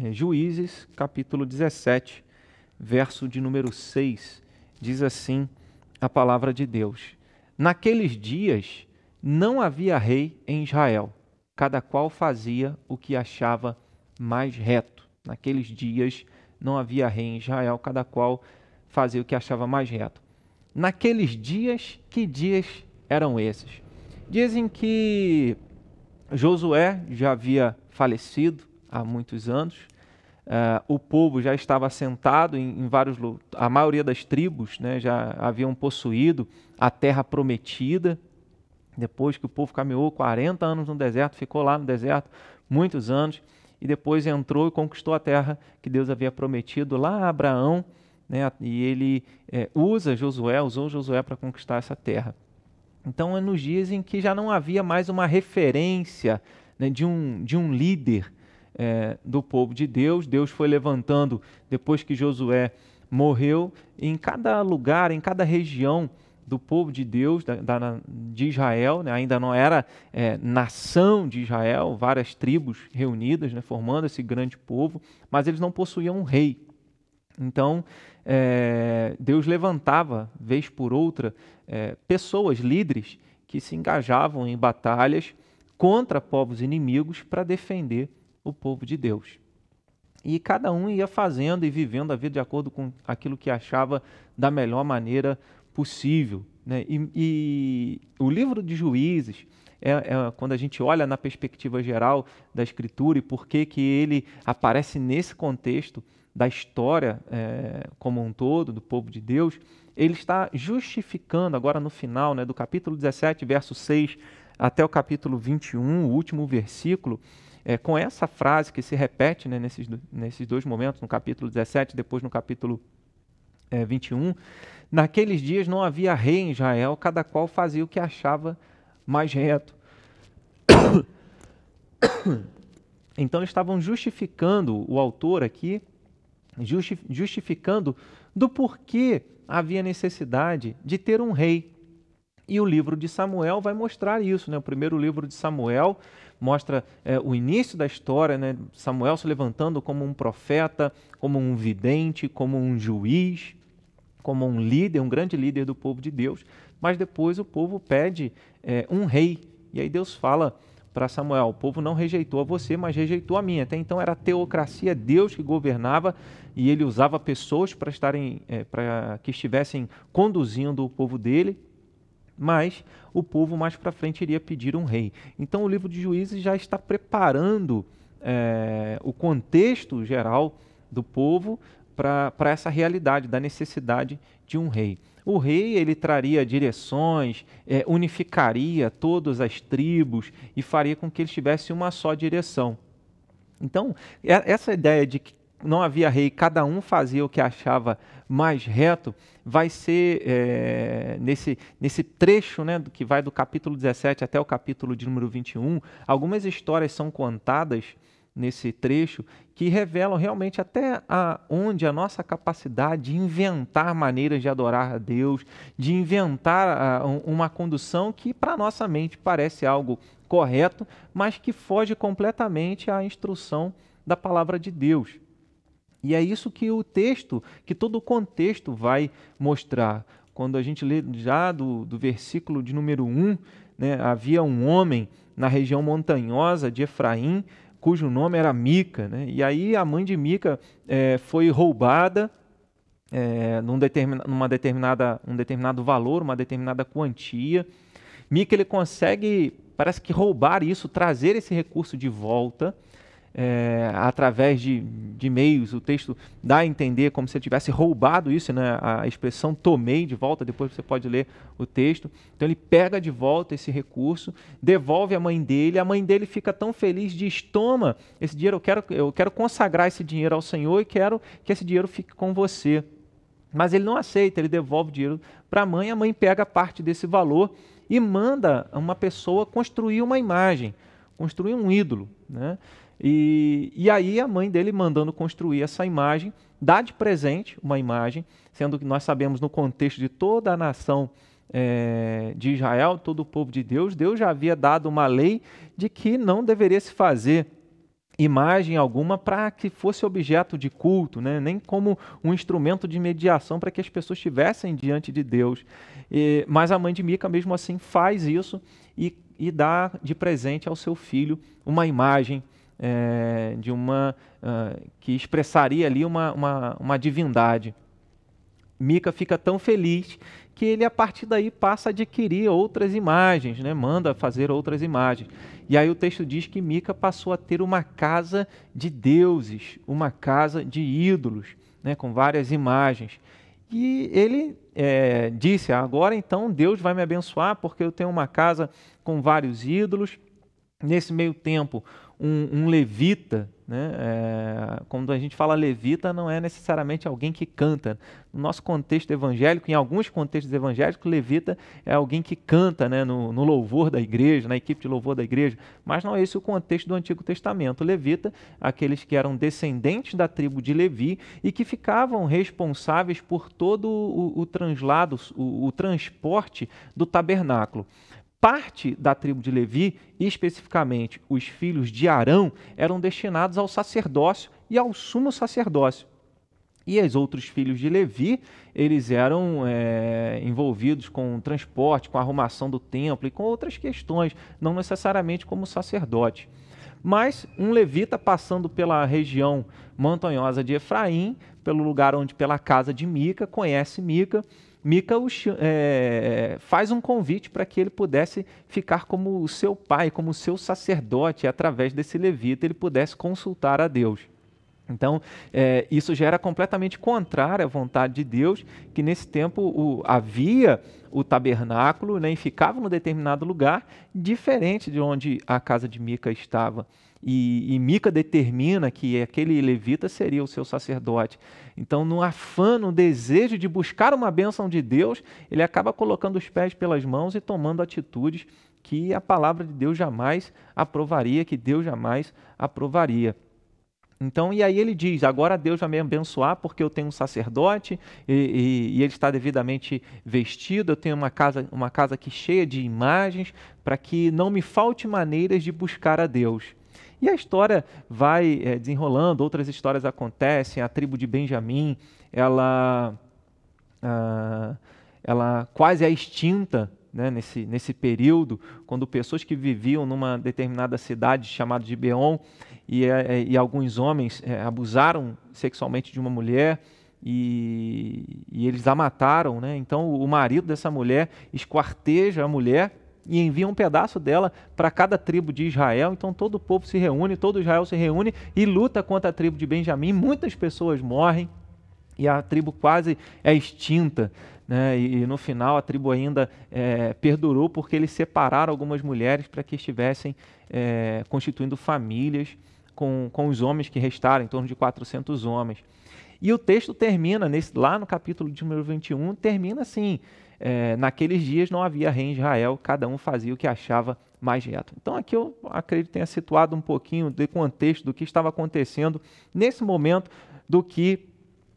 É, Juízes, capítulo 17, verso de número 6, diz assim a palavra de Deus: Naqueles dias não havia rei em Israel, cada qual fazia o que achava mais reto. Naqueles dias não havia rei em Israel, cada qual fazia o que achava mais reto. Naqueles dias, que dias eram esses? Dizem que Josué já havia falecido há muitos anos, Uh, o povo já estava assentado em, em, vários a maioria das tribos né, já haviam possuído a terra prometida. Depois que o povo caminhou 40 anos no deserto ficou lá no deserto muitos anos e depois entrou e conquistou a terra que Deus havia prometido lá a Abraão né, e ele é, usa Josué usou Josué para conquistar essa terra. Então é nos dias em que já não havia mais uma referência né, de, um, de um líder é, do povo de Deus. Deus foi levantando, depois que Josué morreu, em cada lugar, em cada região do povo de Deus, da, da, de Israel, né? ainda não era é, nação de Israel, várias tribos reunidas, né? formando esse grande povo, mas eles não possuíam um rei. Então, é, Deus levantava, vez por outra, é, pessoas, líderes, que se engajavam em batalhas contra povos inimigos para defender o povo de Deus. E cada um ia fazendo e vivendo a vida de acordo com aquilo que achava da melhor maneira possível. Né? E, e o livro de Juízes, é, é, quando a gente olha na perspectiva geral da Escritura e por que, que ele aparece nesse contexto da história é, como um todo, do povo de Deus, ele está justificando, agora no final né, do capítulo 17, verso 6 até o capítulo 21, o último versículo, é, com essa frase que se repete né, nesses, nesses dois momentos, no capítulo 17 depois no capítulo é, 21, naqueles dias não havia rei em Israel, cada qual fazia o que achava mais reto. Então estavam justificando, o autor aqui, justificando do porquê havia necessidade de ter um rei. E o livro de Samuel vai mostrar isso. Né? O primeiro livro de Samuel mostra é, o início da história, né? Samuel se levantando como um profeta, como um vidente, como um juiz, como um líder, um grande líder do povo de Deus. Mas depois o povo pede é, um rei. E aí Deus fala para Samuel: o povo não rejeitou a você, mas rejeitou a mim. Até então era a teocracia, Deus que governava e ele usava pessoas para estarem, é, para que estivessem conduzindo o povo dele mas o povo mais para frente iria pedir um rei. Então o livro de Juízes já está preparando é, o contexto geral do povo para essa realidade da necessidade de um rei. O rei ele traria direções, é, unificaria todas as tribos e faria com que eles tivessem uma só direção. Então, essa ideia de que não havia rei, cada um fazia o que achava mais reto, vai ser é, nesse, nesse trecho né, que vai do capítulo 17 até o capítulo de número 21. Algumas histórias são contadas nesse trecho que revelam realmente até a, onde a nossa capacidade de inventar maneiras de adorar a Deus, de inventar a, uma condução que para nossa mente parece algo correto, mas que foge completamente à instrução da palavra de Deus. E é isso que o texto, que todo o contexto vai mostrar. Quando a gente lê já do, do versículo de número 1, né, havia um homem na região montanhosa de Efraim, cujo nome era Mica. Né? E aí a mãe de Mica é, foi roubada é, num determin, numa determinada, um determinado valor, uma determinada quantia. Mica ele consegue, parece que roubar isso, trazer esse recurso de volta é, através de, de meios, o texto dá a entender como se ele tivesse roubado isso, né? a expressão tomei de volta, depois você pode ler o texto. Então ele pega de volta esse recurso, devolve à mãe dele, a mãe dele fica tão feliz, diz: toma esse dinheiro, eu quero, eu quero consagrar esse dinheiro ao Senhor e quero que esse dinheiro fique com você. Mas ele não aceita, ele devolve o dinheiro para a mãe, a mãe pega parte desse valor e manda uma pessoa construir uma imagem, construir um ídolo. Né? E, e aí a mãe dele mandando construir essa imagem, dá de presente uma imagem, sendo que nós sabemos no contexto de toda a nação é, de Israel, todo o povo de Deus, Deus já havia dado uma lei de que não deveria se fazer imagem alguma para que fosse objeto de culto, né? nem como um instrumento de mediação para que as pessoas estivessem diante de Deus. E, mas a mãe de Mica, mesmo assim, faz isso e, e dá de presente ao seu filho uma imagem é, de uma uh, que expressaria ali uma, uma, uma divindade. Mica fica tão feliz que ele a partir daí passa a adquirir outras imagens, né? manda fazer outras imagens. E aí o texto diz que Mica passou a ter uma casa de deuses, uma casa de ídolos, né? com várias imagens. E ele é, disse: agora então Deus vai me abençoar porque eu tenho uma casa com vários ídolos. Nesse meio tempo, um, um levita, né? É, quando a gente fala levita, não é necessariamente alguém que canta. No nosso contexto evangélico, em alguns contextos evangélicos, levita é alguém que canta né? no, no louvor da igreja, na equipe de louvor da igreja, mas não é esse o contexto do Antigo Testamento. Levita, aqueles que eram descendentes da tribo de Levi e que ficavam responsáveis por todo o, o translado, o, o transporte do tabernáculo parte da tribo de Levi, especificamente os filhos de Arão, eram destinados ao sacerdócio e ao sumo sacerdócio. E os outros filhos de Levi, eles eram é, envolvidos com o transporte, com arrumação do templo e com outras questões, não necessariamente como sacerdote. Mas um levita passando pela região montanhosa de Efraim, pelo lugar onde, pela casa de Mica, conhece Mica, Mica é, faz um convite para que ele pudesse ficar como o seu pai, como o seu sacerdote, e através desse levita ele pudesse consultar a Deus. Então, é, isso já era completamente contrário à vontade de Deus, que nesse tempo o, havia o tabernáculo né, e ficava num determinado lugar, diferente de onde a casa de Mica estava. E, e Mica determina que aquele levita seria o seu sacerdote. Então, no afã, no desejo de buscar uma bênção de Deus, ele acaba colocando os pés pelas mãos e tomando atitudes que a palavra de Deus jamais aprovaria, que Deus jamais aprovaria. Então, e aí ele diz: agora Deus vai me abençoar porque eu tenho um sacerdote e, e, e, ele está devidamente vestido. Eu tenho uma casa, uma casa aqui cheia de imagens para que não me falte maneiras de buscar a Deus. E a história vai é, desenrolando, outras histórias acontecem. A tribo de Benjamim, ela, ah, ela quase é extinta né, nesse, nesse período, quando pessoas que viviam numa determinada cidade chamada de Beon e, é, e alguns homens é, abusaram sexualmente de uma mulher e, e, eles a mataram. Né? Então o marido dessa mulher esquarteja a mulher e envia um pedaço dela para cada tribo de Israel. Então todo o povo se reúne, todo Israel se reúne e luta contra a tribo de Benjamim. Muitas pessoas morrem e a tribo quase é extinta. Né? E, no final a tribo ainda é, perdurou porque eles separaram algumas mulheres para que estivessem é, constituindo famílias com, com os homens que restaram, em torno de 400 homens. E o texto termina, nesse, lá no capítulo de número 21, termina assim: é, naqueles dias não havia rei em Israel, cada um fazia o que achava mais reto. Então aqui eu acredito tenha situado um pouquinho de contexto do que estava acontecendo nesse momento, do que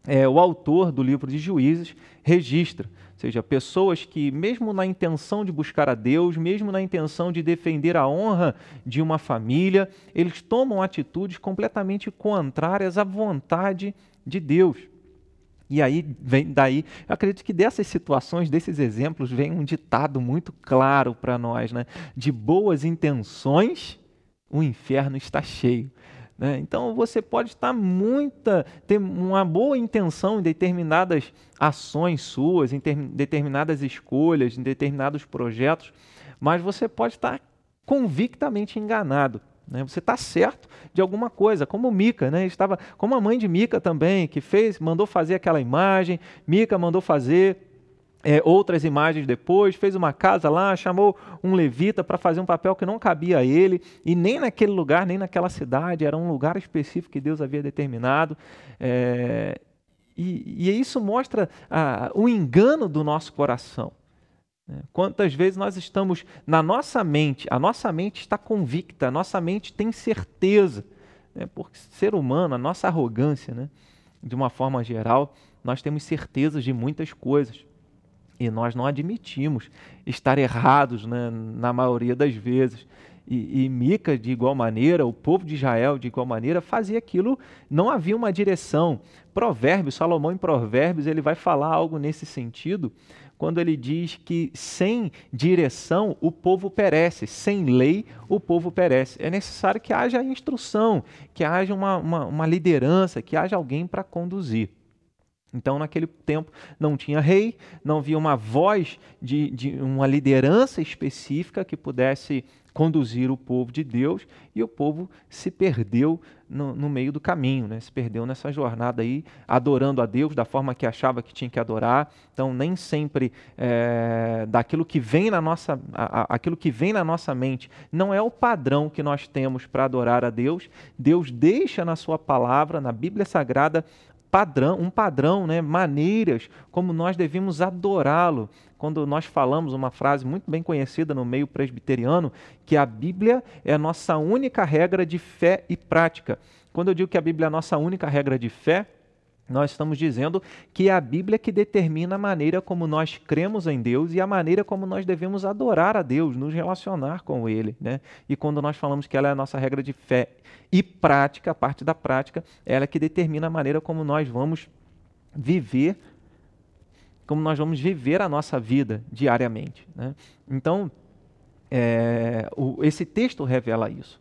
é, o autor do livro de Juízes registra. Ou seja, pessoas que, mesmo na intenção de buscar a Deus, mesmo na intenção de defender a honra de uma família, eles tomam atitudes completamente contrárias à vontade de Deus. E aí vem daí, eu acredito que dessas situações, desses exemplos, vem um ditado muito claro para nós, né? De boas intenções, o inferno está cheio. Né? Então você pode estar muita, ter uma boa intenção em determinadas ações suas, em ter, determinadas escolhas, em determinados projetos, mas você pode estar convictamente enganado. Né? Você está certo de alguma coisa, como Mica, né? estava, como a mãe de Mica também, que fez, mandou fazer aquela imagem, Mica mandou fazer é, outras imagens depois, fez uma casa lá, chamou um levita para fazer um papel que não cabia a ele, e nem naquele lugar, nem naquela cidade, era um lugar específico que Deus havia determinado. É, e, e, isso mostra ah, o engano do nosso coração. Né? Quantas vezes nós estamos na nossa mente, a nossa mente está convicta, a nossa mente tem certeza, né? porque ser humano, a nossa arrogância, né? de uma forma geral, nós temos certezas de muitas coisas e nós não admitimos estar errados né? na maioria das vezes. e, e Mica de igual maneira, o povo de Israel de igual maneira, fazia aquilo, não havia uma direção. Provérbios, Salomão em Provérbios, ele vai falar algo nesse sentido, quando ele diz que sem direção o povo perece, sem lei o povo perece. É necessário que haja instrução, que haja uma, uma, uma liderança, que haja alguém para conduzir. Então, naquele tempo, não tinha rei, não havia uma voz de, de, uma liderança específica que pudesse conduzir o povo de Deus e o povo se perdeu no, no, meio do caminho, né? se perdeu nessa jornada aí, adorando a Deus da forma que achava que tinha que adorar. Então, nem sempre é, daquilo que vem na nossa, a, a, aquilo que vem na nossa mente não é o padrão que nós temos para adorar a Deus. Deus deixa na sua palavra, na Bíblia Sagrada, padrão, um padrão, né, maneiras como nós devemos adorá-lo. Quando nós falamos uma frase muito bem conhecida no meio presbiteriano, que a Bíblia é a nossa única regra de fé e prática. Quando eu digo que a Bíblia é a nossa única regra de fé, nós estamos dizendo que é a Bíblia que determina a maneira como nós cremos em Deus e a maneira como nós devemos adorar a Deus, nos relacionar com Ele. Né? E quando nós falamos que ela é a nossa regra de fé e prática, a parte da prática, ela é que determina a maneira como nós vamos viver, como nós vamos viver a nossa vida diariamente. Né? Então, é, o, esse texto revela isso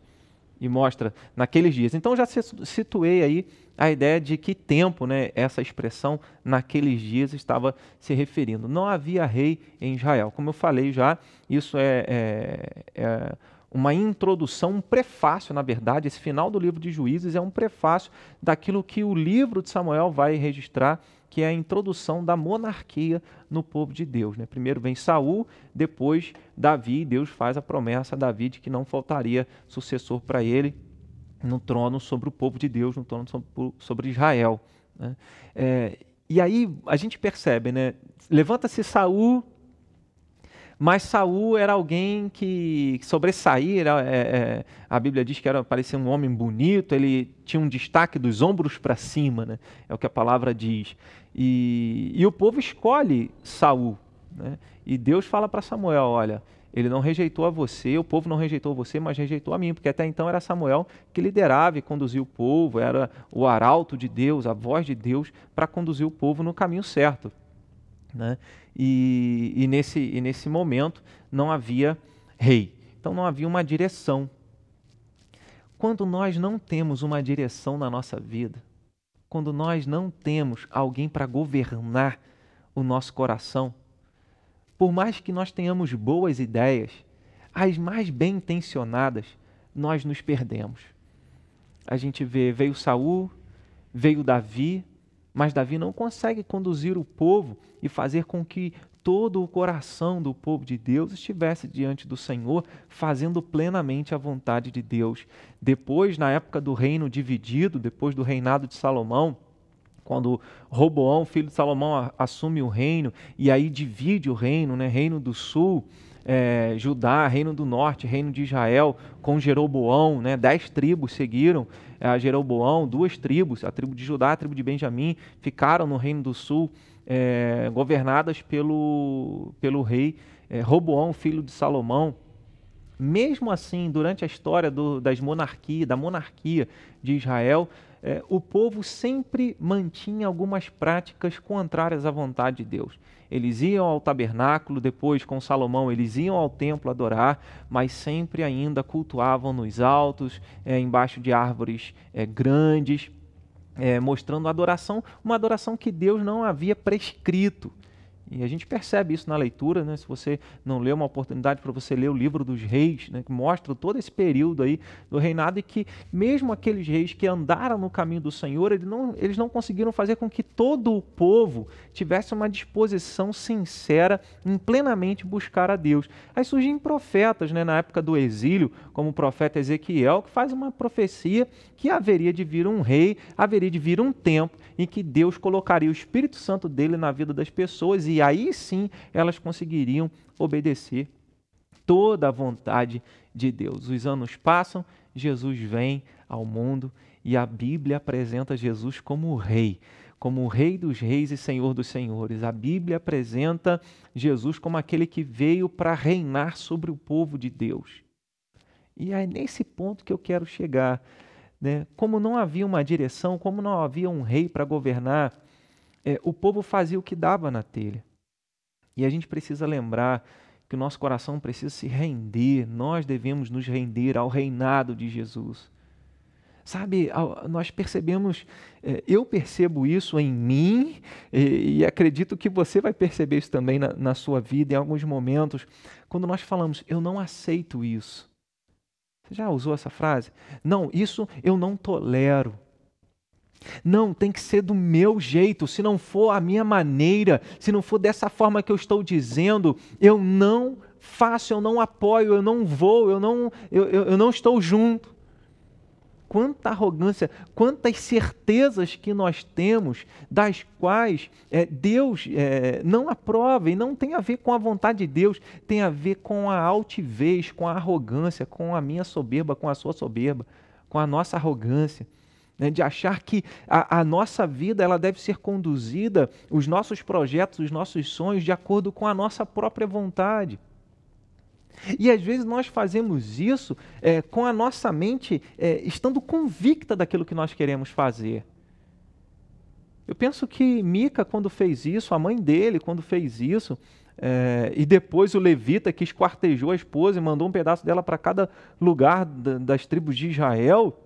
e mostra naqueles dias. Então já situei aí a ideia de que tempo né, essa expressão naqueles dias estava se referindo. Não havia rei em Israel. Como eu falei já, isso é, é, é uma introdução, um prefácio, na verdade. Esse final do livro de Juízes é um prefácio daquilo que o livro de Samuel vai registrar que é a introdução da monarquia no povo de Deus. Né? Primeiro vem Saul, depois Davi, Deus faz a promessa a Davi de que não faltaria sucessor para ele no trono sobre o povo de Deus, no trono sobre, Israel. Né? É, e aí a gente percebe, né? Levanta-se Saul, mas Saul era alguém que sobressaía, era, é, é, a Bíblia diz que era parecia um homem bonito, ele tinha um destaque dos ombros para cima, né? é o que a palavra diz. E, e o povo escolhe Saul. Né? E Deus fala para Samuel: olha, ele não rejeitou a você, o povo não rejeitou você, mas rejeitou a mim, porque até então era Samuel que liderava e conduzia o povo, era o arauto de Deus, a voz de Deus para conduzir o povo no caminho certo. Né? E, e, nesse, e nesse momento não havia rei, então não havia uma direção. Quando nós não temos uma direção na nossa vida, quando nós não temos alguém para governar o nosso coração, por mais que nós tenhamos boas ideias, as mais bem intencionadas, nós nos perdemos. A gente vê, veio Saul, veio Davi, mas Davi não consegue conduzir o povo e fazer com que todo o coração do povo de Deus estivesse diante do Senhor, fazendo plenamente a vontade de Deus. Depois, na época do reino dividido, depois do reinado de Salomão, quando Roboão, filho de Salomão, assume o reino e aí divide o reino, né? reino do sul, é, Judá, reino do norte, reino de Israel, com Jeroboão, né? dez tribos seguiram a Jeroboão, duas tribos, a tribo de Judá, a tribo de Benjamim, ficaram no reino do sul é, governadas pelo, pelo rei é, Roboão, filho de Salomão. Mesmo assim, durante a história do, das monarquias, da monarquia de Israel, é, o povo sempre mantinha algumas práticas contrárias à vontade de Deus. Eles iam ao tabernáculo, depois com Salomão eles iam ao templo adorar, mas sempre ainda cultuavam nos altos, é, embaixo de árvores é, grandes é, mostrando adoração, uma adoração que Deus não havia prescrito. E a gente percebe isso na leitura, né? se você não leu uma oportunidade para você ler o livro dos reis, né? que mostra todo esse período aí do reinado e que mesmo aqueles reis que andaram no caminho do Senhor, eles não, eles não conseguiram fazer com que todo o povo tivesse uma disposição sincera em plenamente buscar a Deus. Aí surgem profetas né? na época do exílio, como o profeta Ezequiel, que faz uma profecia que haveria de vir um rei, haveria de vir um tempo em que Deus colocaria o Espírito Santo dele na vida das pessoas e aí sim elas conseguiriam obedecer toda a vontade de Deus. Os anos passam, Jesus vem ao mundo e a Bíblia apresenta Jesus como o rei, como o rei dos reis e senhor dos senhores. A Bíblia apresenta Jesus como aquele que veio para reinar sobre o povo de Deus. E é nesse ponto que eu quero chegar. Né? Como não havia uma direção, como não havia um rei para governar, é, o povo fazia o que dava na telha. E a gente precisa lembrar que o nosso coração precisa se render, nós devemos nos render ao reinado de Jesus. Sabe, nós percebemos, é, eu percebo isso em mim e acredito que você vai perceber isso também na, na sua vida em alguns momentos, quando nós falamos, eu não aceito isso. Você já usou essa frase? Não, isso eu não tolero. Não, tem que ser do meu jeito. Se não for a minha maneira, se não for dessa forma que eu estou dizendo, eu não faço, eu não apoio, eu não vou, eu não, eu, eu, eu não estou junto. Quanta arrogância, quantas certezas que nós temos, das quais é, Deus é, não aprova e não tem a ver com a vontade de Deus, tem a ver com a altivez, com a arrogância, com a minha soberba, com a sua soberba, com a nossa arrogância né, de achar que a, a, nossa vida ela deve ser conduzida, os nossos projetos, os nossos sonhos, de acordo com a nossa própria vontade. E às vezes nós fazemos isso é, com a nossa mente é, estando convicta daquilo que nós queremos fazer. Eu penso que Mica, quando fez isso, a mãe dele, quando fez isso, é, e depois o levita que esquartejou a esposa e mandou um pedaço dela para cada lugar das tribos de Israel,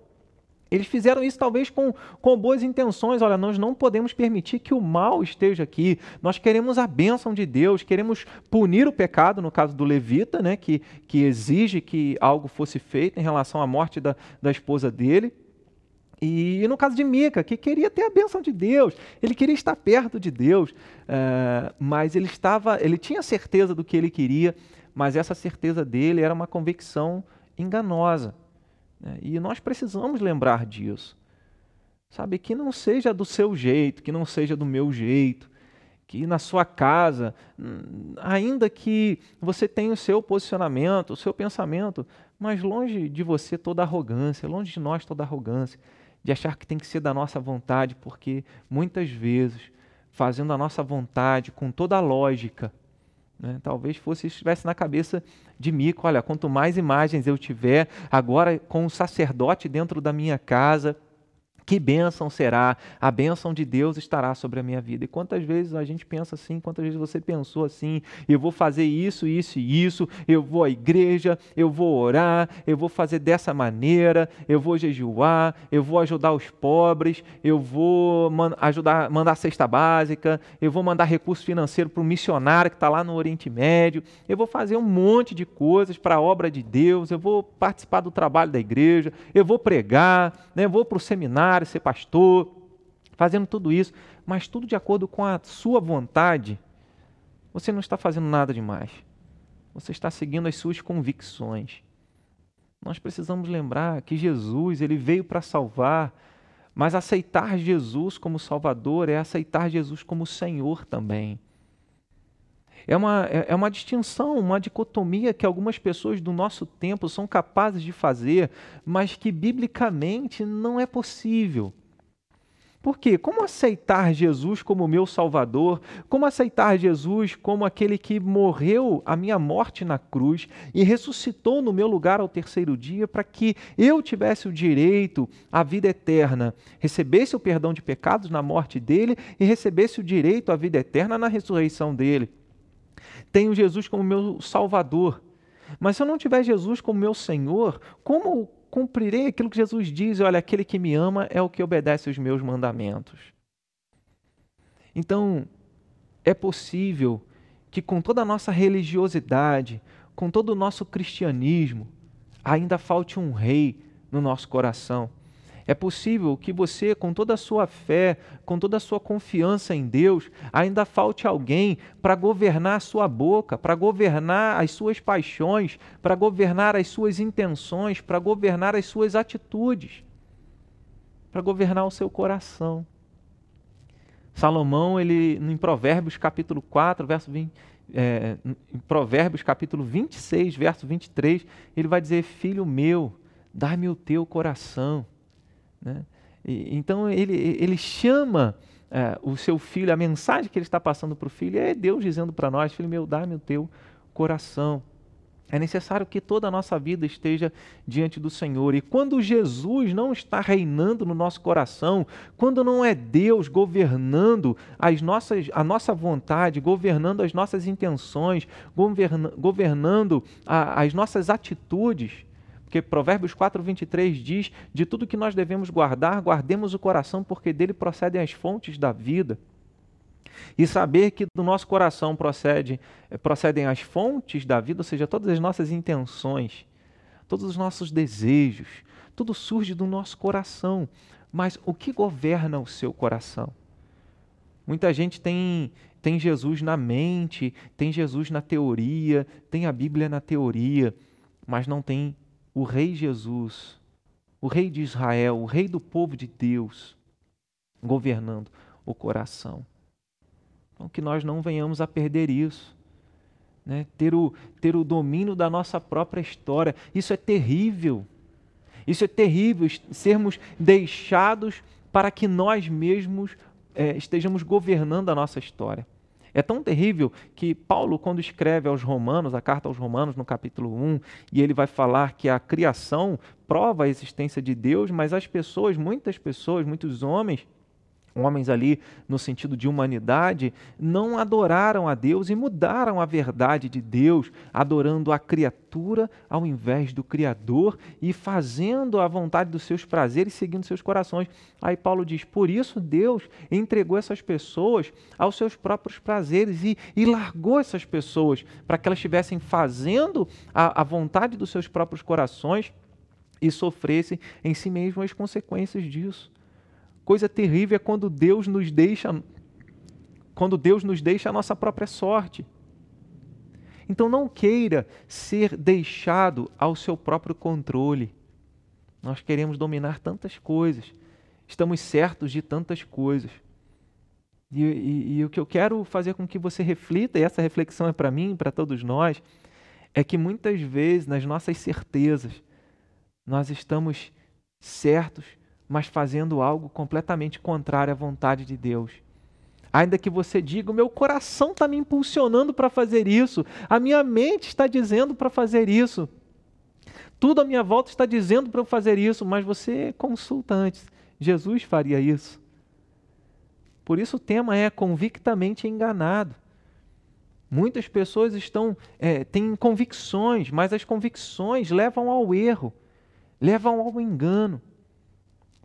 eles fizeram isso talvez com, com boas intenções. Olha, nós não podemos permitir que o mal esteja aqui. Nós queremos a bênção de Deus, queremos punir o pecado, no caso do levita, né, que, que exige que algo fosse feito em relação à morte da, da esposa dele. E, no caso de Mica, que queria ter a bênção de Deus, ele queria estar perto de Deus, uh, mas ele estava, ele tinha certeza do que ele queria, mas essa certeza dele era uma convicção enganosa. Né? E nós precisamos lembrar disso. Sabe, que não seja do seu jeito, que não seja do meu jeito, que na sua casa, hum, ainda que você tenha o seu posicionamento, o seu pensamento, mas longe de você toda arrogância, longe de nós toda arrogância, de achar que tem que ser da nossa vontade, porque muitas vezes, fazendo a nossa vontade com toda a lógica, né? Talvez fosse estivesse na cabeça de Mico, olha, quanto mais imagens eu tiver, agora com o sacerdote dentro da minha casa, que bênção será, a bênção de Deus estará sobre a minha vida. E quantas vezes a gente pensa assim, quantas vezes você pensou assim, eu vou fazer isso, isso e isso, eu vou à igreja, eu vou orar, eu vou fazer dessa maneira, eu vou jejuar, eu vou ajudar os pobres, eu vou man ajudar, mandar cesta básica, eu vou mandar recurso financeiro para o missionário que está lá no Oriente Médio, eu vou fazer um monte de coisas para a obra de Deus, eu vou participar do trabalho da igreja, eu vou pregar, né, eu vou para o seminário, missionário, ser pastor, fazendo tudo isso, mas tudo de acordo com a sua vontade, você não está fazendo nada demais. Você está seguindo as suas convicções. Nós precisamos lembrar que Jesus, ele veio para salvar, mas aceitar Jesus como Salvador é aceitar Jesus como Senhor também. É uma, é, é uma distinção, uma dicotomia que algumas pessoas do nosso tempo são capazes de fazer, mas que biblicamente não é possível. Por quê? Como aceitar Jesus como meu Salvador? Como aceitar Jesus como aquele que morreu a minha morte na cruz e ressuscitou no meu lugar ao terceiro dia para que eu tivesse o direito à vida eterna, recebesse o perdão de pecados na morte dele e recebesse o direito à vida eterna na ressurreição dele? Tenho Jesus como meu Salvador. Mas se eu não tiver Jesus como meu Senhor, como cumprirei aquilo que Jesus diz? Olha, aquele que me ama é o que obedece os meus mandamentos. Então, é possível que com toda a nossa religiosidade, com todo o nosso cristianismo, ainda falte um rei no nosso coração. É possível que você, com toda a sua fé, com toda a sua confiança em Deus, ainda falte alguém para governar a sua boca, para governar as suas paixões, para governar as suas intenções, para governar as suas atitudes, para governar o seu coração. Salomão, ele, em Provérbios capítulo 4, verso 20, é, em Provérbios capítulo 26, verso 23, ele vai dizer: Filho meu, dá-me o teu coração né? E, então ele, ele chama é, o seu filho, a mensagem que ele está passando para o filho é Deus dizendo para nós: Filho meu, dá-me o teu coração. É necessário que toda a nossa vida esteja diante do Senhor. E quando Jesus não está reinando no nosso coração, quando não é Deus governando as nossas, a nossa vontade, governando as nossas intenções, governa, governando a, as nossas atitudes, porque Provérbios 4, 23 diz: De tudo que nós devemos guardar, guardemos o coração, porque dele procedem as fontes da vida. E saber que do nosso coração procede, eh, procedem as fontes da vida, ou seja, todas as nossas intenções, todos os nossos desejos, tudo surge do nosso coração. Mas o que governa o seu coração? Muita gente tem, tem Jesus na mente, tem Jesus na teoria, tem a Bíblia na teoria, mas não tem o Rei Jesus, o Rei de Israel, o Rei do povo de Deus, governando o coração. Então, que nós não venhamos a perder isso. Né? Ter, o, ter o domínio da nossa própria história. Isso é terrível. Isso é terrível, sermos deixados para que nós mesmos é, estejamos governando a nossa história. É tão terrível que Paulo, quando escreve aos Romanos, a carta aos Romanos, no capítulo 1, e ele vai falar que a criação prova a existência de Deus, mas as pessoas, muitas pessoas, muitos homens, homens ali no sentido de humanidade, não adoraram a Deus e mudaram a verdade de Deus, adorando a criatura ao invés do Criador e fazendo a vontade dos seus prazeres, seguindo seus corações. Aí Paulo diz: por isso Deus entregou essas pessoas aos seus próprios prazeres e, e largou essas pessoas para que elas estivessem fazendo a, a vontade dos seus próprios corações e sofressem em si mesmo as consequências disso. Coisa terrível é quando Deus nos deixa quando Deus nos deixa a nossa própria sorte. Então não queira ser deixado ao seu próprio controle. Nós queremos dominar tantas coisas, estamos certos de tantas coisas. E, e, e, o que eu quero fazer com que você reflita, e essa reflexão é para mim, para todos nós, é que muitas vezes nas nossas certezas nós estamos certos mas fazendo algo completamente contrário à vontade de Deus. Ainda que você diga, o meu coração está me impulsionando para fazer isso, a minha mente está dizendo para fazer isso, tudo à minha volta está dizendo para eu fazer isso, mas você consulta antes. Jesus faria isso. Por isso o tema é convictamente enganado. Muitas pessoas estão é, têm convicções, mas as convicções levam ao erro, levam ao engano.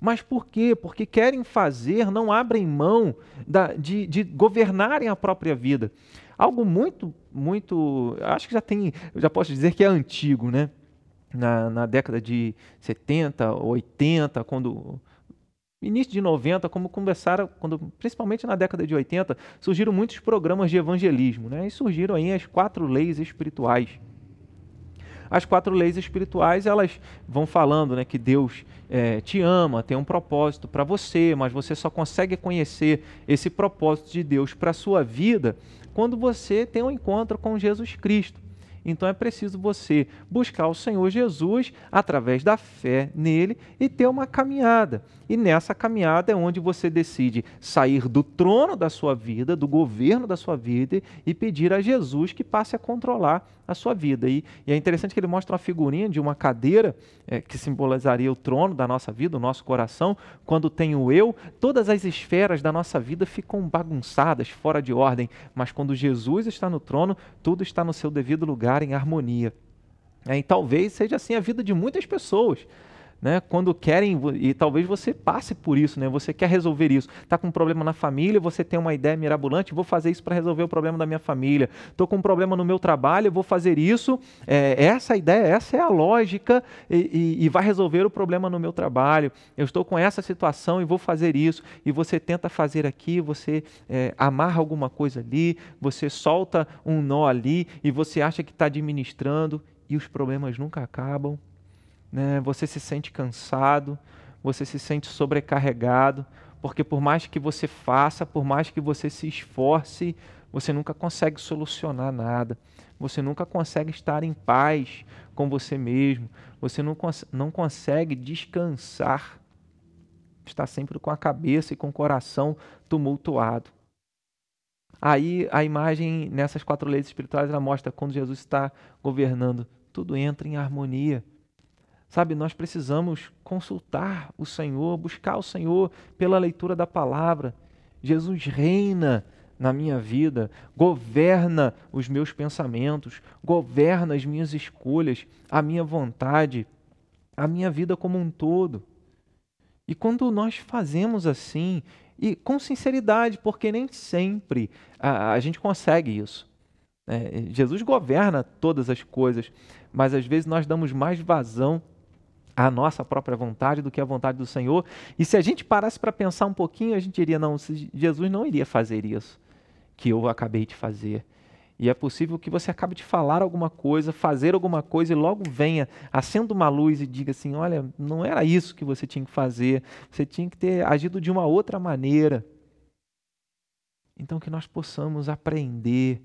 Mas por quê? Porque querem fazer, não abrem mão da, de, de governarem a própria vida. Algo muito, muito, acho que já tem, já posso dizer que é antigo, né? Na, na década de 70, 80, quando início de 90, como conversaram, quando, principalmente na década de 80, surgiram muitos programas de evangelismo, né? E surgiram aí as quatro leis espirituais. As quatro leis espirituais, elas vão falando né, que Deus é, te ama, tem um propósito para você, mas você só consegue conhecer esse propósito de Deus para a sua vida quando você tem um encontro com Jesus Cristo. Então é preciso você buscar o Senhor Jesus através da fé nele e ter uma caminhada. E nessa caminhada é onde você decide sair do trono da sua vida, do governo da sua vida e pedir a Jesus que passe a controlar a sua vida. E, e é interessante que ele mostra uma figurinha de uma cadeira é, que simbolizaria o trono da nossa vida, o nosso coração. Quando tem o eu, todas as esferas da nossa vida ficam bagunçadas, fora de ordem. Mas quando Jesus está no trono, tudo está no seu devido lugar, em harmonia. É, e talvez seja assim a vida de muitas pessoas né, quando querem, e talvez você passe por isso, né, você quer resolver isso. Está com um problema na família, você tem uma ideia mirabolante, vou fazer isso para resolver o problema da minha família. Estou com um problema no meu trabalho, vou fazer isso. É, essa ideia, essa é a lógica e, e, e, vai resolver o problema no meu trabalho. Eu estou com essa situação e vou fazer isso. E você tenta fazer aqui, você é, amarra alguma coisa ali, você solta um nó ali e você acha que está administrando e os problemas nunca acabam né, você se sente cansado, você se sente sobrecarregado, porque por mais que você faça, por mais que você se esforce, você nunca consegue solucionar nada. Você nunca consegue estar em paz com você mesmo. Você não, cons não consegue descansar. Está sempre com a cabeça e com o coração tumultuado. Aí a imagem nessas quatro leis espirituais ela mostra quando Jesus está governando, tudo entra em harmonia. Sabe, nós precisamos consultar o Senhor, buscar o Senhor pela leitura da palavra. Jesus reina na minha vida, governa os meus pensamentos, governa as minhas escolhas, a minha vontade, a minha vida como um todo. E quando nós fazemos assim, e com sinceridade, porque nem sempre a, a gente consegue isso. É, Jesus governa todas as coisas, mas às vezes nós damos mais vazão à nossa própria vontade do que à vontade do Senhor. E se a gente parasse para pensar um pouquinho, a gente diria: não, Jesus não iria fazer isso que eu acabei de fazer. E é possível que você acabe de falar alguma coisa, fazer alguma coisa e logo venha, acenda uma luz e diga assim: olha, não era isso que você tinha que fazer, você tinha que ter agido de uma outra maneira. Então, que nós possamos aprender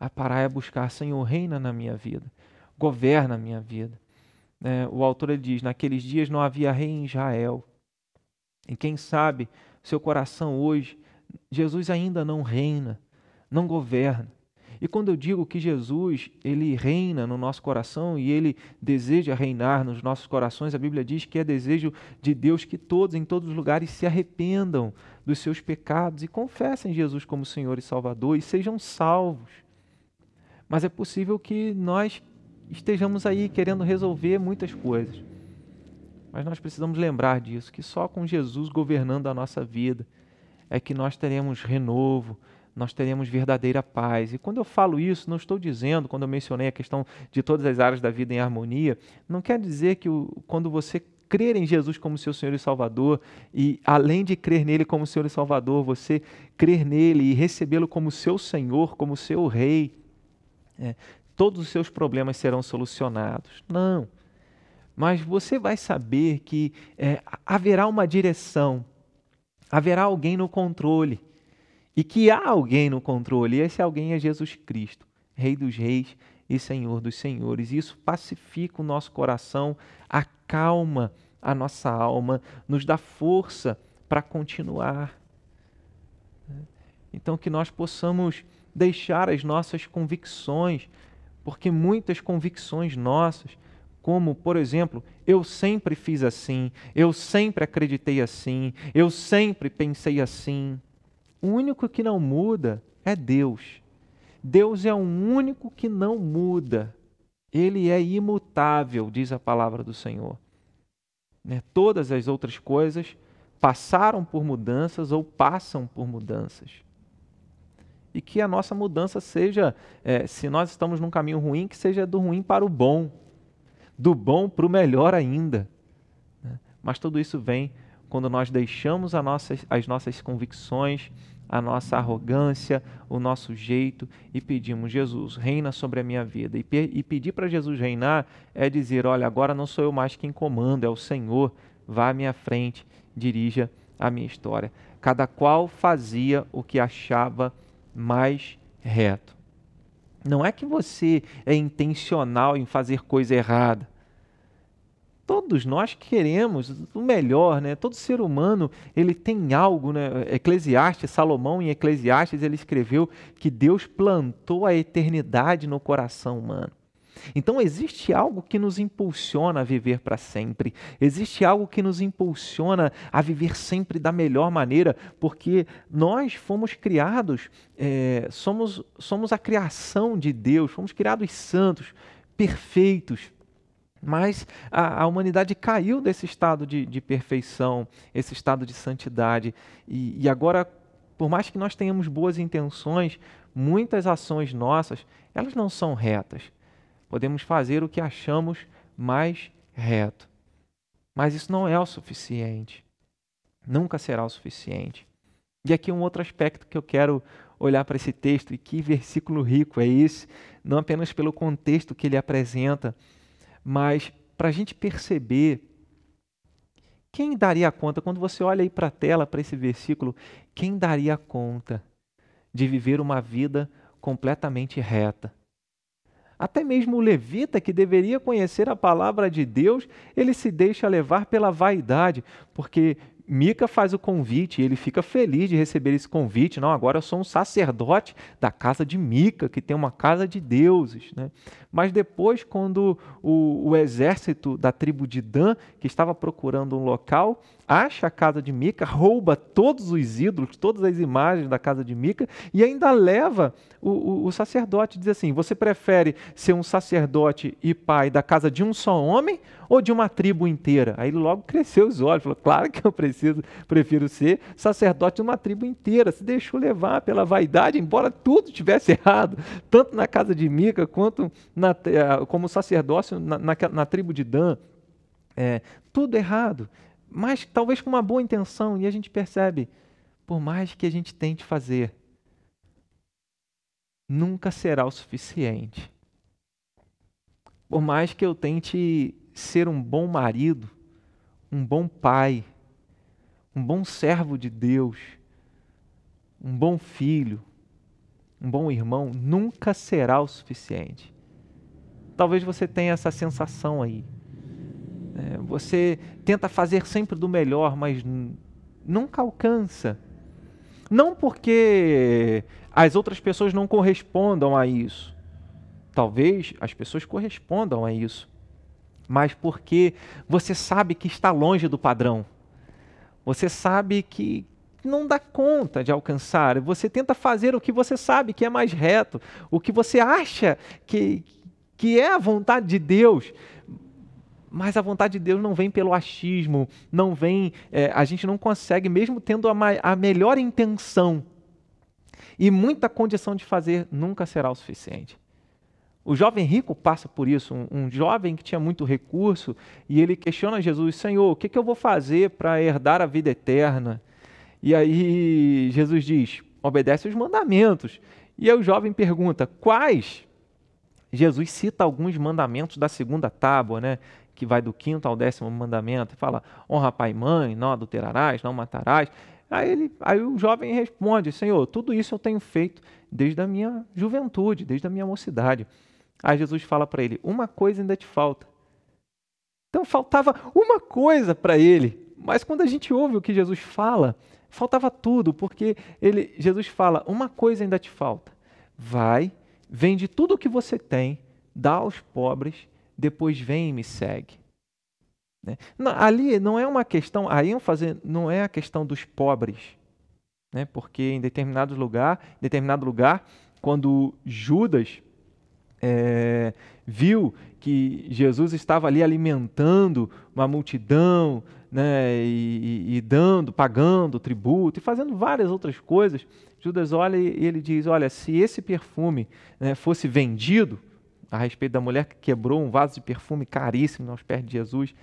a parar e a buscar: Senhor, reina na minha vida, governa a minha vida. É, o autor ele diz: naqueles dias não havia rei em Israel. E quem sabe seu coração hoje, Jesus ainda não reina, não governa. E quando eu digo que Jesus, ele reina no nosso coração e ele deseja reinar nos nossos corações, a Bíblia diz que é desejo de Deus que todos, em todos os lugares, se arrependam dos seus pecados e confessem Jesus como Senhor e Salvador e sejam salvos. Mas é possível que nós estejamos aí querendo resolver muitas coisas. Mas nós precisamos lembrar disso, que só com Jesus governando a nossa vida é que nós teremos renovo, nós teremos verdadeira paz. E quando eu falo isso, não estou dizendo, quando eu mencionei a questão de todas as áreas da vida em harmonia, não quer dizer que o, quando você crer em Jesus como seu Senhor e Salvador, e além de crer nele como Senhor e Salvador, você crer nele e recebê-lo como seu Senhor, como seu Rei, é, todos os seus problemas serão solucionados. Não. Mas você vai saber que é, haverá uma direção, haverá alguém no controle e que há alguém no controle, e esse alguém é Jesus Cristo, Rei dos Reis e Senhor dos Senhores. Isso pacifica o nosso coração, acalma a nossa alma, nos dá força para continuar. Então, que nós possamos deixar as nossas convicções, porque muitas convicções nossas, como, por exemplo, eu sempre fiz assim, eu sempre acreditei assim, eu sempre pensei assim, o único que não muda é Deus. Deus é o único que não muda. Ele é imutável, diz a palavra do Senhor. Né? Todas as outras coisas passaram por mudanças ou passam por mudanças. E que a nossa mudança seja, é, se nós estamos num caminho ruim, que seja do ruim para o bom, do bom para o melhor ainda. Né? Mas tudo isso vem quando nós deixamos as nossas convicções, a nossa arrogância, o nosso jeito e pedimos, Jesus, reina sobre a minha vida. E, pe e pedir para Jesus reinar é dizer: olha, agora não sou eu mais quem comanda, é o Senhor, vá à minha frente, dirija a minha história. Cada qual fazia o que achava mais reto. Não é que você é intencional em fazer coisa errada todos nós queremos o melhor, né? Todo ser humano, ele tem algo, né? Eclesiastes, Salomão em Eclesiastes, ele escreveu que Deus plantou a eternidade no coração humano. Então existe algo que nos impulsiona a viver para sempre, existe algo que nos impulsiona a viver sempre da melhor maneira, porque nós fomos criados, é, somos, somos a criação de Deus, fomos criados santos, perfeitos. Mas a, a, humanidade caiu desse estado de, de, perfeição, esse estado de santidade. E, e, agora, por mais que nós tenhamos boas intenções, muitas ações nossas, elas não são retas. Podemos fazer o que achamos mais reto. Mas isso não é o suficiente. Nunca será o suficiente. E aqui um outro aspecto que eu quero olhar para esse texto, e que versículo rico é esse, não apenas pelo contexto que ele apresenta, mas para a gente perceber, quem daria conta, quando você olha aí para a tela, para esse versículo, quem daria conta de viver uma vida completamente reta? Até mesmo o levita, que deveria conhecer a palavra de Deus, ele se deixa levar pela vaidade, porque Mica faz o convite e ele fica feliz de receber esse convite. Não, agora eu sou um sacerdote da casa de Mica, que tem uma casa de deuses. Né? Mas depois, quando o, o exército da tribo de Dan, que estava procurando um local, acha a casa de Mica, rouba todos os ídolos, todas as imagens da casa de Mica e ainda leva o, o, o, sacerdote. Diz assim: Você prefere ser um sacerdote e pai da casa de um só homem ou de uma tribo inteira? Aí ele logo cresceu os olhos, falou: Claro que eu preciso, prefiro ser sacerdote de uma tribo inteira. Se deixou levar pela vaidade, embora tudo tivesse errado, tanto na casa de Mica quanto na, eh, como sacerdócio na, na, na tribo de Dan. É, tudo errado mas talvez com uma boa intenção, e a gente percebe, por mais que a gente tente fazer, nunca será o suficiente. Por mais que eu tente ser um bom marido, um bom pai, um bom servo de Deus, um bom filho, um bom irmão, nunca será o suficiente. Talvez você tenha essa sensação aí. É, você tenta fazer sempre do melhor, mas nunca alcança. Não porque as outras pessoas não correspondam a isso. Talvez as pessoas correspondam a isso. Mas porque você sabe que está longe do padrão. Você sabe que não dá conta de alcançar. Você tenta fazer o que você sabe que é mais reto, o que você acha que, que é a vontade de Deus, mas a vontade de Deus não vem pelo achismo, não vem, é, a gente não consegue, mesmo tendo a, a melhor intenção e muita condição de fazer, nunca será o suficiente. O jovem rico passa por isso, um, um, jovem que tinha muito recurso, e ele questiona Jesus: Senhor, o que, que eu vou fazer para herdar a vida eterna? E aí Jesus diz: obedece os mandamentos. E aí o jovem pergunta: quais? Jesus cita alguns mandamentos da segunda tábua, né? que vai do quinto ao décimo mandamento, fala honra pai e mãe, não adulterarás, não matarás. Aí, ele, aí o jovem responde, Senhor, tudo isso eu tenho feito desde a minha juventude, desde a minha mocidade. Aí Jesus fala para ele, uma coisa ainda te falta. Então faltava uma coisa para ele, mas quando a gente ouve o que Jesus fala, faltava tudo, porque ele, Jesus fala, uma coisa ainda te falta. Vai, vende tudo o que você tem, dá aos pobres depois vem e me segue. Né? Ali não é uma questão, a ênfase não é a questão dos pobres, né? porque em determinado lugar, determinado lugar, quando Judas é, viu que Jesus estava ali alimentando uma multidão, né, e, e, dando, pagando tributo e fazendo várias outras coisas, Judas olha e ele diz: Olha, se esse perfume né, fosse vendido, a respeito da mulher que quebrou um vaso de perfume caríssimo aos pés de Jesus.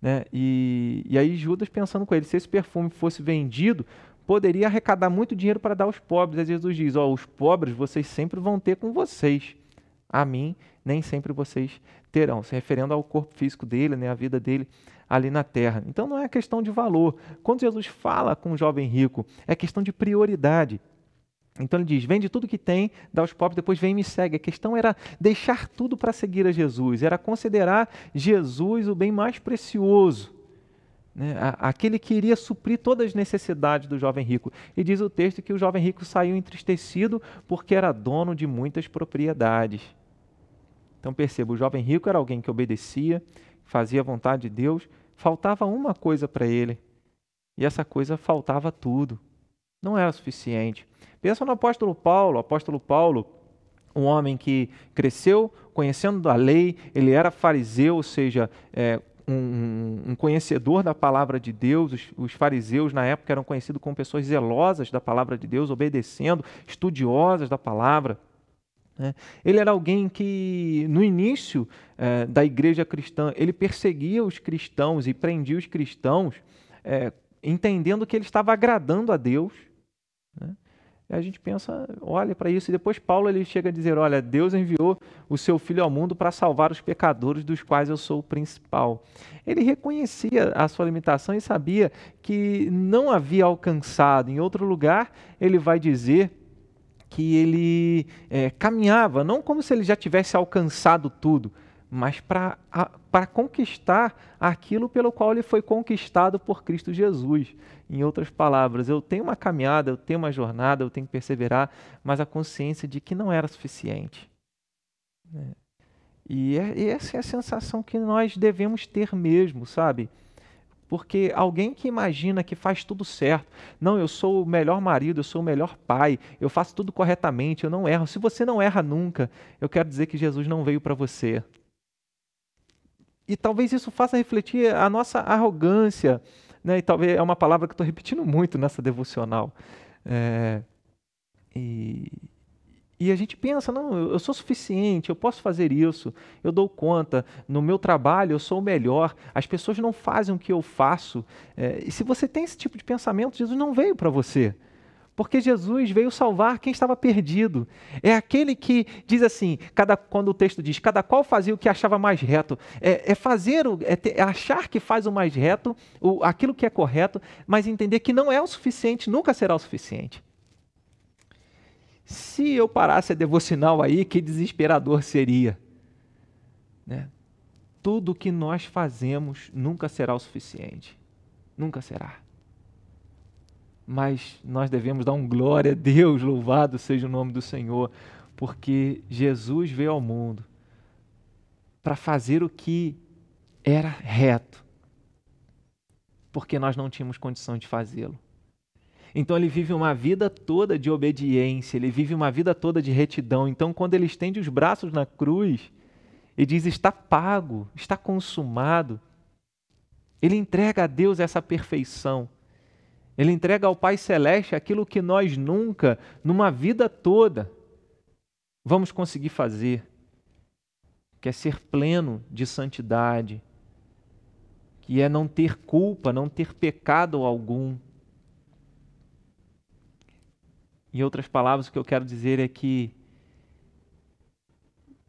Né? E, e aí Judas pensando com ele, se esse perfume fosse vendido, poderia arrecadar muito dinheiro para dar aos pobres. Aí Jesus diz, ó, os pobres vocês sempre vão ter com vocês. A mim, nem sempre vocês terão. Se referindo ao corpo físico dele, né, a vida dele ali na terra. Então não é questão de valor. Quando Jesus fala com o jovem rico, é questão de prioridade. Então ele diz: vende tudo que tem, dá aos pobres, depois vem e me segue. A questão era deixar tudo para seguir a Jesus, era considerar Jesus o bem mais precioso, né? aquele que iria suprir todas as necessidades do jovem rico. E diz o texto que o jovem rico saiu entristecido porque era dono de muitas propriedades. Então perceba: o jovem rico era alguém que obedecia, fazia a vontade de Deus, faltava uma coisa para ele, e essa coisa faltava tudo. Não era suficiente. Pensa no apóstolo Paulo. O apóstolo Paulo, um homem que cresceu conhecendo a lei, ele era fariseu, ou seja, é, um, um, conhecedor da palavra de Deus. Os, os, fariseus, na época, eram conhecidos como pessoas zelosas da palavra de Deus, obedecendo, estudiosas da palavra. Né? Ele era alguém que, no início é, da igreja cristã, ele perseguia os cristãos e prendia os cristãos, é, entendendo que ele estava agradando a Deus. Né? a gente pensa, olha para isso, e depois Paulo ele chega a dizer: Olha, Deus enviou o seu filho ao mundo para salvar os pecadores, dos quais eu sou o principal. Ele reconhecia a sua limitação e sabia que não havia alcançado. Em outro lugar, ele vai dizer que ele é, caminhava, não como se ele já tivesse alcançado tudo, mas para conquistar aquilo pelo qual ele foi conquistado por Cristo Jesus. Em outras palavras, eu tenho uma caminhada, eu tenho uma jornada, eu tenho que perseverar, mas a consciência de que não era suficiente. Né? E, é, e essa é a sensação que nós devemos ter mesmo, sabe? Porque alguém que imagina que faz tudo certo, não, eu sou o melhor marido, eu sou o melhor pai, eu faço tudo corretamente, eu não erro. Se você não erra nunca, eu quero dizer que Jesus não veio para você. E talvez isso faça refletir a nossa arrogância, né? e talvez é uma palavra que estou repetindo muito nessa devocional. É, e, e a gente pensa, não, eu sou suficiente, eu posso fazer isso, eu dou conta, no meu trabalho eu sou o melhor, as pessoas não fazem o que eu faço. É, e se você tem esse tipo de pensamento, Jesus não veio para você. Porque Jesus veio salvar quem estava perdido. É aquele que diz assim, cada, quando o texto diz, cada qual fazia o que achava mais reto. É, é fazer, o, é, ter, é, achar que faz o mais reto, o, aquilo que é correto, mas entender que não é o suficiente, nunca será o suficiente. Se eu parasse a devocional aí, que desesperador seria. Né? Tudo que nós fazemos nunca será o suficiente. Nunca será mas nós devemos dar um glória a Deus, louvado seja o nome do Senhor, porque Jesus veio ao mundo para fazer o que era reto, porque nós não tínhamos condição de fazê-lo. Então ele vive uma vida toda de obediência, ele vive uma vida toda de retidão. Então, quando ele estende os braços na cruz e diz: Está pago, está consumado, ele entrega a Deus essa perfeição ele entrega ao Pai Celeste aquilo que nós nunca, numa vida toda, vamos conseguir fazer, que é ser pleno de santidade, que é não ter culpa, não ter pecado algum. Em outras palavras, o que eu quero dizer é que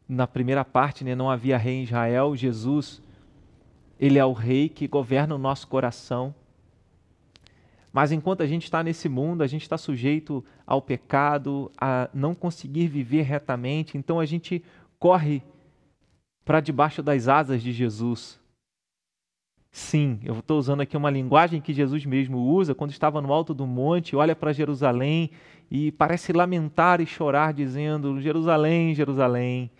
na primeira parte, né, não havia rei em Israel, Jesus, ele é o rei que governa o nosso coração. Mas enquanto a gente está nesse mundo, a gente está sujeito ao pecado, a não conseguir viver retamente, então a gente corre para debaixo das asas de Jesus. Sim, eu estou usando aqui uma linguagem que Jesus mesmo usa quando estava no alto do monte, olha para Jerusalém e parece lamentar e chorar, dizendo: Jerusalém, Jerusalém,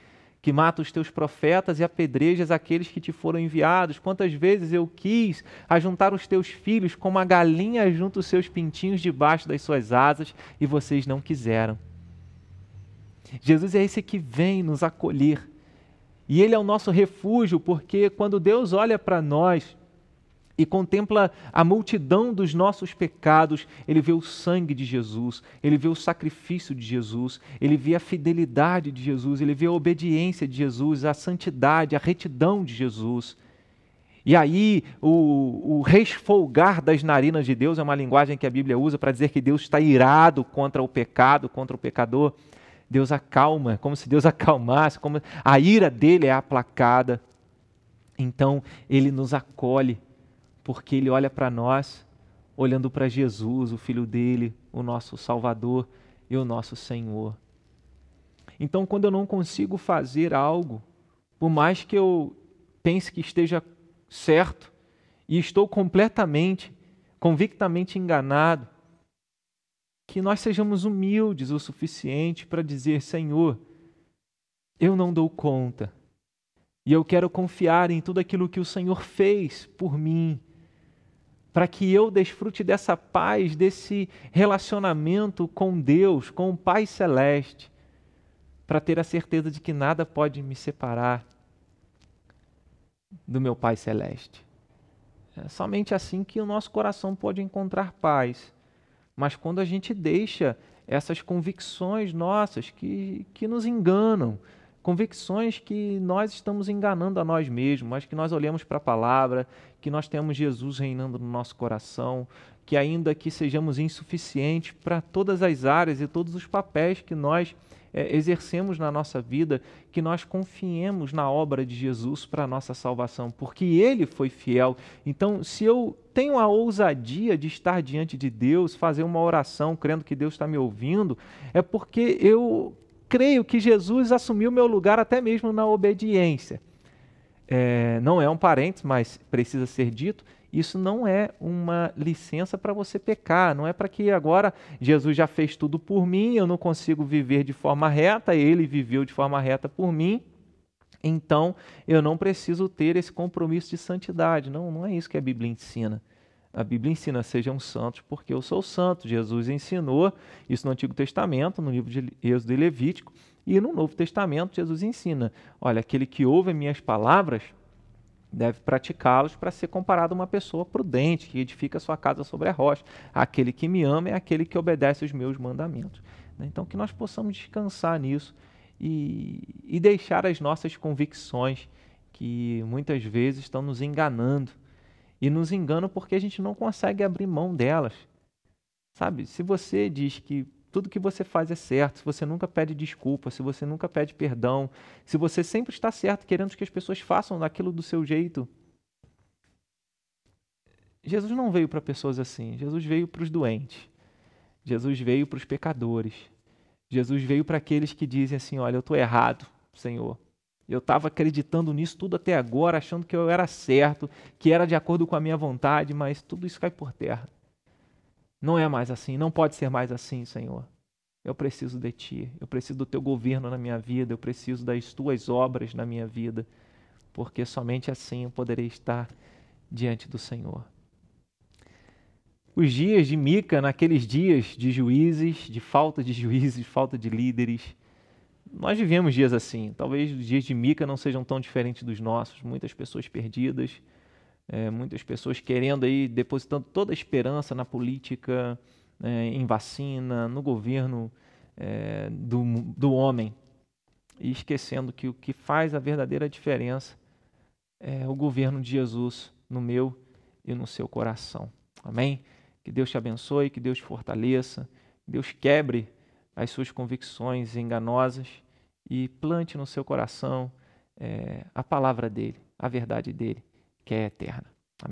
que mata os teus profetas e apedrejas aqueles que te foram enviados. Quantas vezes eu quis ajuntar os teus filhos como a galinha junta os seus pintinhos debaixo das suas asas e vocês não quiseram. Jesus é esse que vem nos acolher. E ele é o nosso refúgio, porque quando Deus olha para nós, e contempla a multidão dos nossos pecados, ele vê o sangue de Jesus, ele vê o sacrifício de Jesus, ele vê a fidelidade de Jesus, ele vê a obediência de Jesus, a santidade, a retidão de Jesus. E aí, o, o resfolgar das narinas de Deus é uma linguagem que a Bíblia usa para dizer que Deus está irado contra o pecado, contra o pecador. Deus acalma, como se Deus acalmasse, como a ira dele é aplacada. Então, ele nos acolhe porque ele olha para nós, olhando para Jesus, o Filho dele, o nosso Salvador e o nosso Senhor. Então, quando eu não consigo fazer algo, por mais que eu pense que esteja certo, e estou completamente, convictamente enganado, que nós sejamos humildes o suficiente para dizer: Senhor, eu não dou conta, e eu quero confiar em tudo aquilo que o Senhor fez por mim para que eu desfrute dessa paz, desse relacionamento com Deus, com o Pai Celeste, para ter a certeza de que nada pode me separar do meu Pai Celeste. É somente assim que o nosso coração pode encontrar paz. Mas quando a gente deixa essas convicções nossas que, que nos enganam, convicções que nós estamos enganando a nós mesmos, mas que nós olhamos para a palavra, que nós temos Jesus reinando no nosso coração, que ainda que sejamos insuficientes para todas as áreas e todos os papéis que nós é, exercemos na nossa vida, que nós confiemos na obra de Jesus para a nossa salvação, porque Ele foi fiel. Então, se eu tenho a ousadia de estar diante de Deus, fazer uma oração crendo que Deus está me ouvindo, é porque eu creio que Jesus assumiu meu lugar até mesmo na obediência. é, não é um parênteses, mas precisa ser dito, isso não é uma licença para você pecar, não é para que agora Jesus já fez tudo por mim, eu não consigo viver de forma reta, ele viveu de forma reta por mim, então eu não preciso ter esse compromisso de santidade. Não, não é isso que a Bíblia ensina. A Bíblia ensina sejam santos porque eu sou santo. Jesus ensinou isso no Antigo Testamento, no livro de Êxodo e Levítico, e no Novo Testamento Jesus ensina: olha, aquele que ouve minhas palavras deve praticá-los para ser comparado a uma pessoa prudente, que edifica sua casa sobre a rocha. Aquele que me ama é aquele que obedece os meus mandamentos. Né? Então, que nós possamos descansar nisso e, e deixar as nossas convicções, que muitas vezes estão nos enganando. E nos enganam porque a gente não consegue abrir mão delas. Sabe, se você diz que tudo que você faz é certo, se você nunca pede desculpa, se você nunca pede perdão, se você sempre está certo querendo que as pessoas façam daquilo do seu jeito. Jesus não veio para pessoas assim, Jesus veio para os doentes. Jesus veio para os pecadores. Jesus veio para aqueles que dizem assim: Olha, eu estou errado, Senhor. Eu estava acreditando nisso tudo até agora, achando que eu era certo, que era de acordo com a minha vontade, mas tudo isso cai por terra. Não é mais assim, não pode ser mais assim, Senhor. Eu preciso de Ti, eu preciso do Teu governo na minha vida, eu preciso das Tuas obras na minha vida, porque somente assim eu poderei estar diante do Senhor. Os dias de Mica, naqueles dias de juízes, de falta de juízes, falta de líderes, nós vivemos dias assim. Talvez os dias de Mica não sejam tão diferentes dos nossos. Muitas pessoas perdidas, é, muitas pessoas querendo aí, depositando toda a esperança na política, é, em vacina, no governo é, do, do homem, e esquecendo que o que faz a verdadeira diferença é o governo de Jesus no meu e no seu coração. Amém? Que Deus te abençoe, que Deus te fortaleça, que Deus quebre as suas convicções enganosas e plante no seu coração é, a palavra dele, a verdade dele que é eterna.